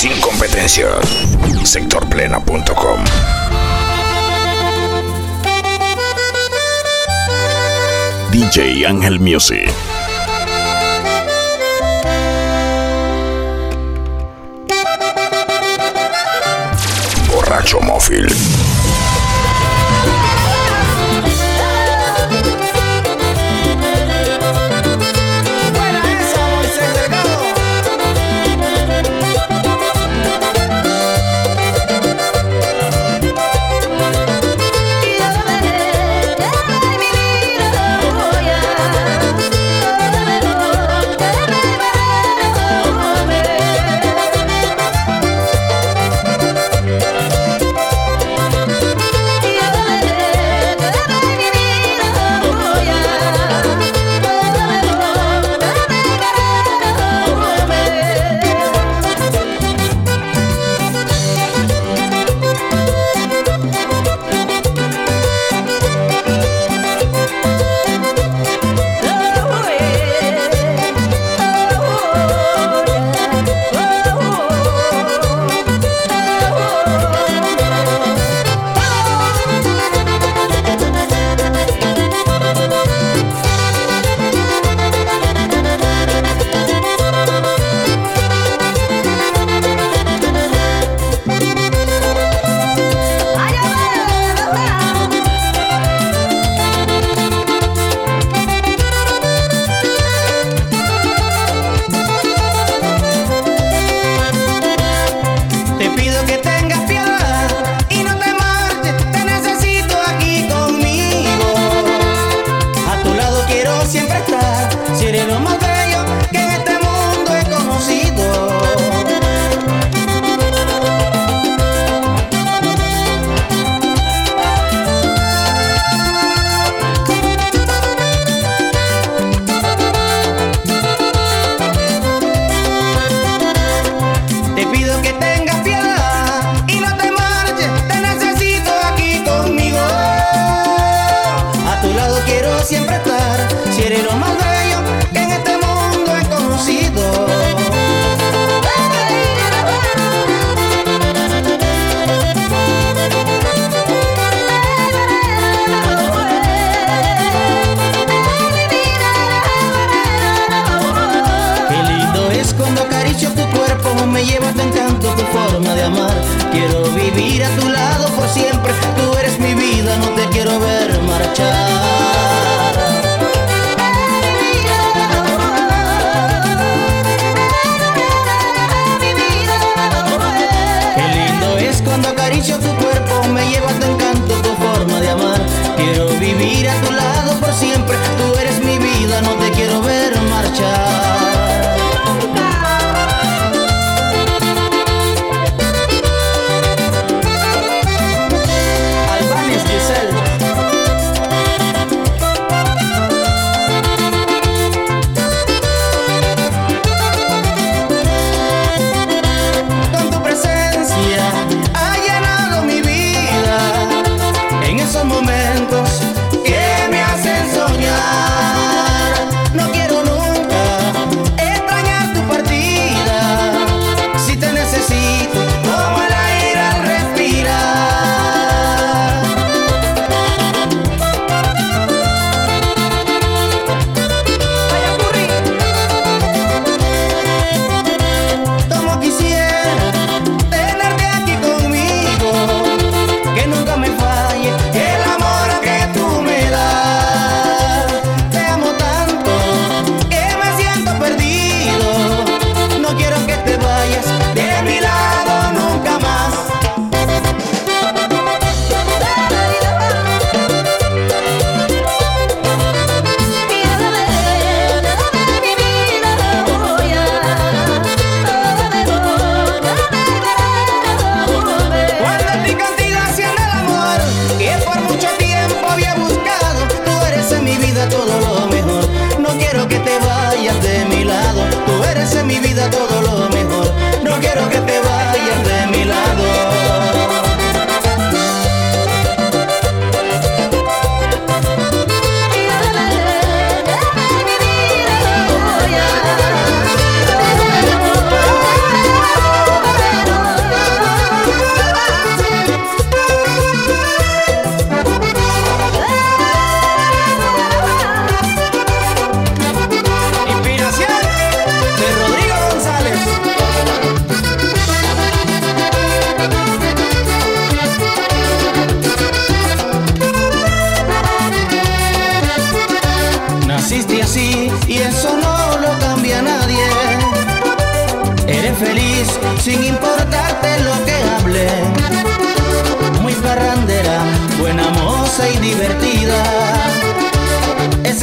sin competencia. Sectorplena.com. DJ Ángel Music. Borracho Móvil.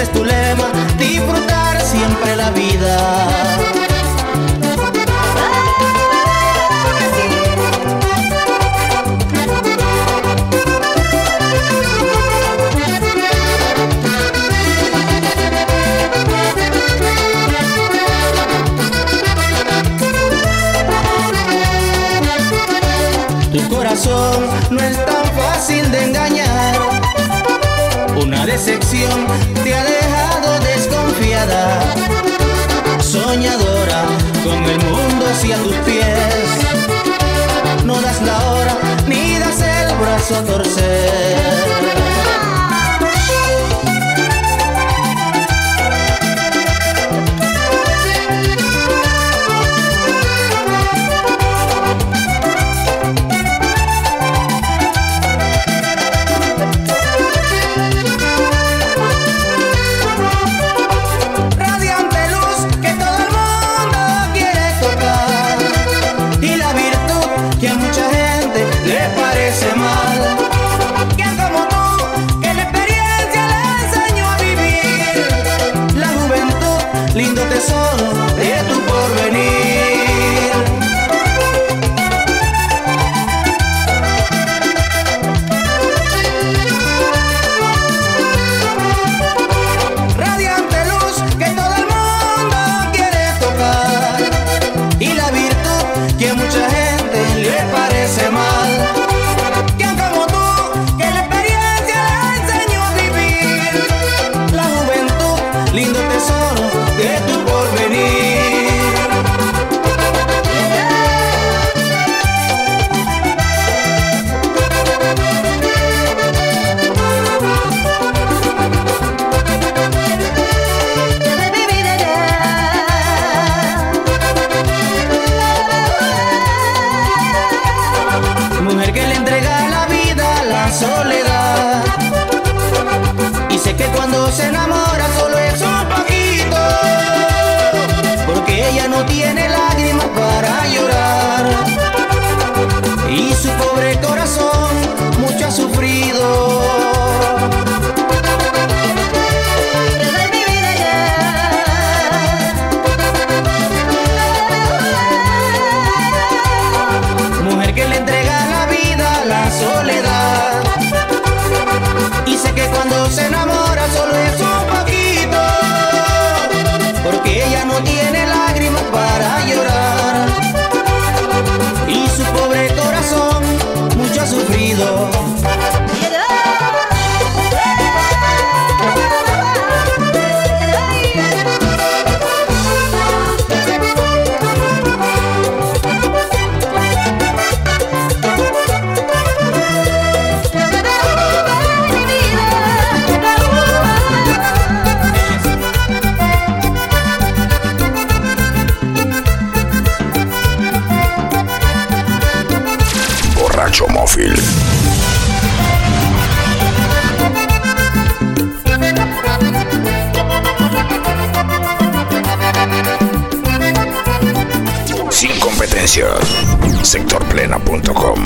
Ese es tu decepción te ha dejado desconfiada, soñadora con el mundo hacia tus pies. No das la hora ni das el brazo a torcer. pobre corazón. sectorplena.com.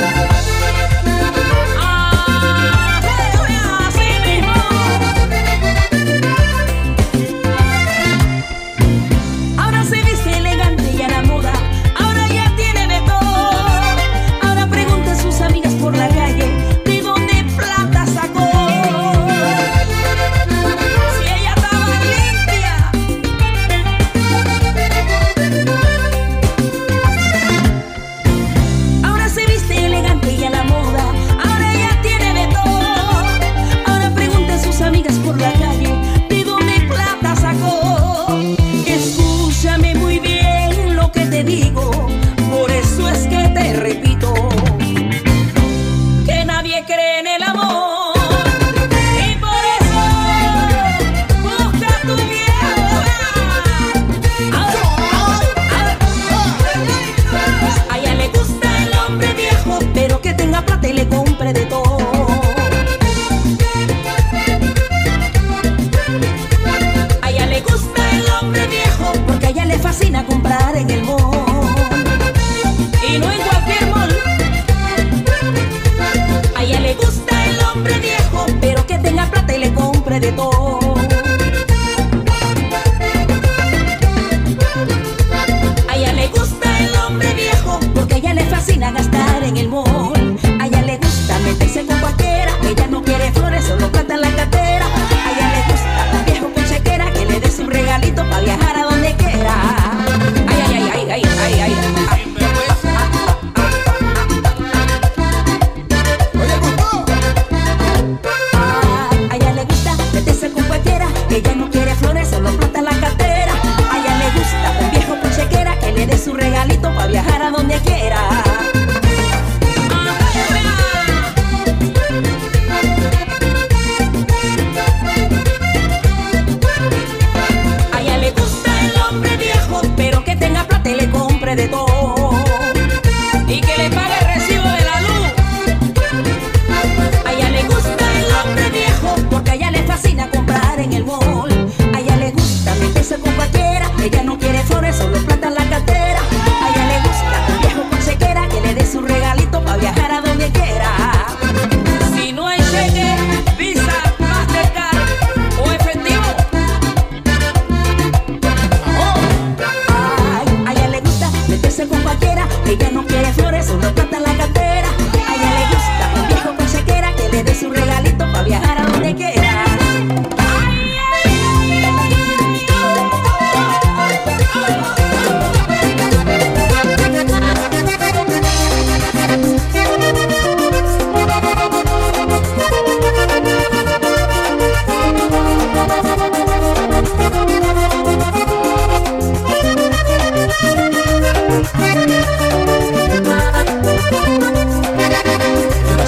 Thank you. viajar donde quiera.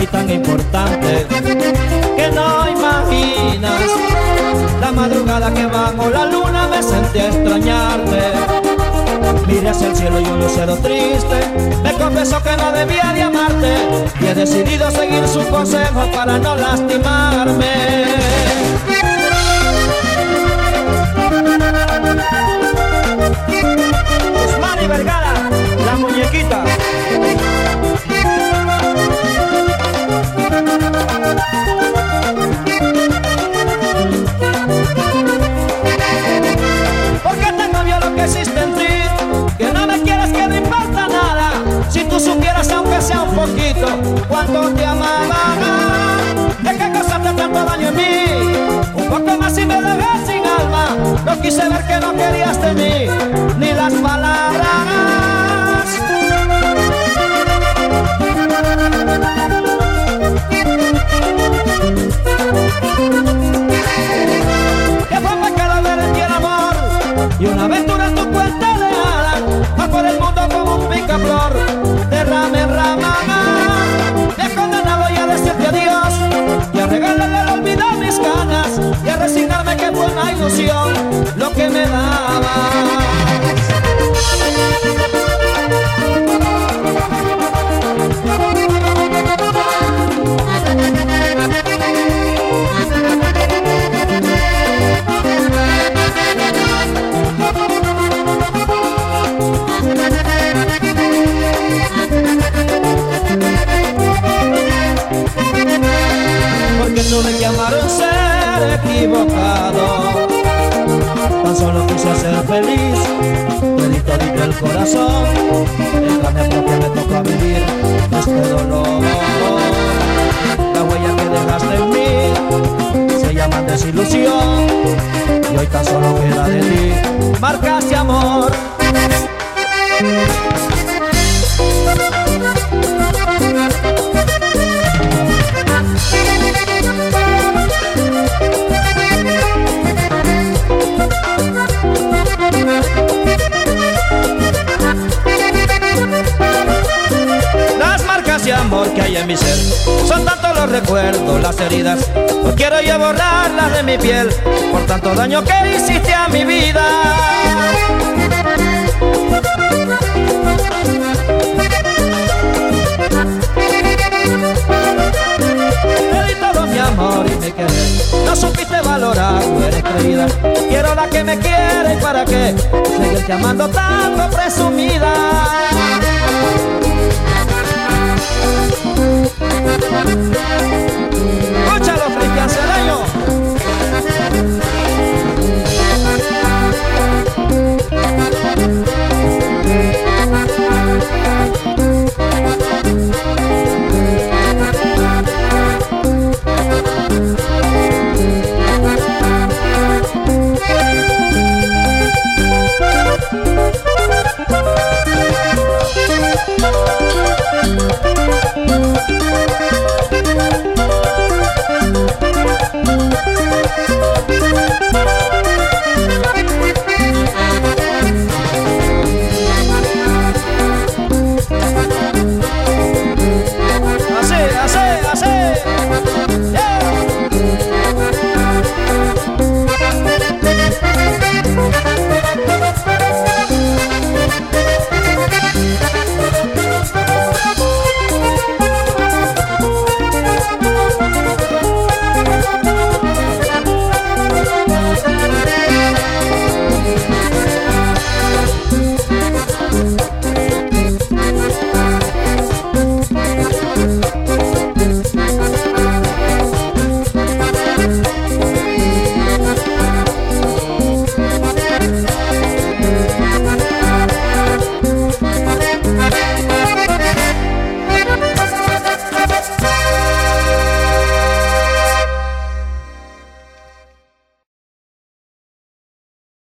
mí tan importante que no imaginas la madrugada que bajo la luna me sentí a extrañarte. Miré hacia el cielo y un lucero triste me confesó que no debía de amarte y he decidido seguir su consejo para no lastimarme. Pues Vergara, la muñequita. cuánto te amaba. Es que causaste tanto daño en mí, un poco más y me dejé sin alma. No quise ver que no querías de mí. emoción. off por tanto daño que hiciste a mi vida. Mi amor y mi querer, no supiste valorar, no eres querida. Quiero la que me quiere y para qué seguirte amando tanto presumida.